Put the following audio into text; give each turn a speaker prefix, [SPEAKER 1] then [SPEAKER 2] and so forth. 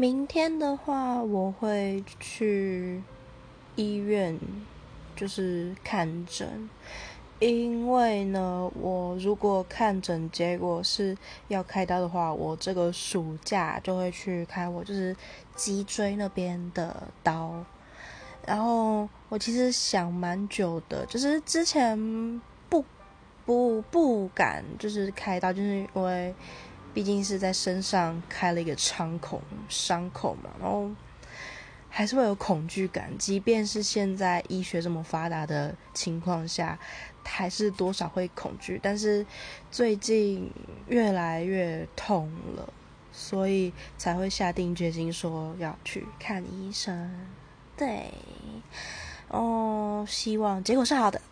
[SPEAKER 1] 明天的话，我会去医院，就是看诊。因为呢，我如果看诊结果是要开刀的话，我这个暑假就会去开我就是脊椎那边的刀。然后我其实想蛮久的，就是之前不不不敢就是开刀，就是因为毕竟是在身上开了一个伤口伤口嘛，然后还是会有恐惧感，即便是现在医学这么发达的情况下。还是多少会恐惧，但是最近越来越痛了，所以才会下定决心说要去看医生。对，哦，希望结果是好的。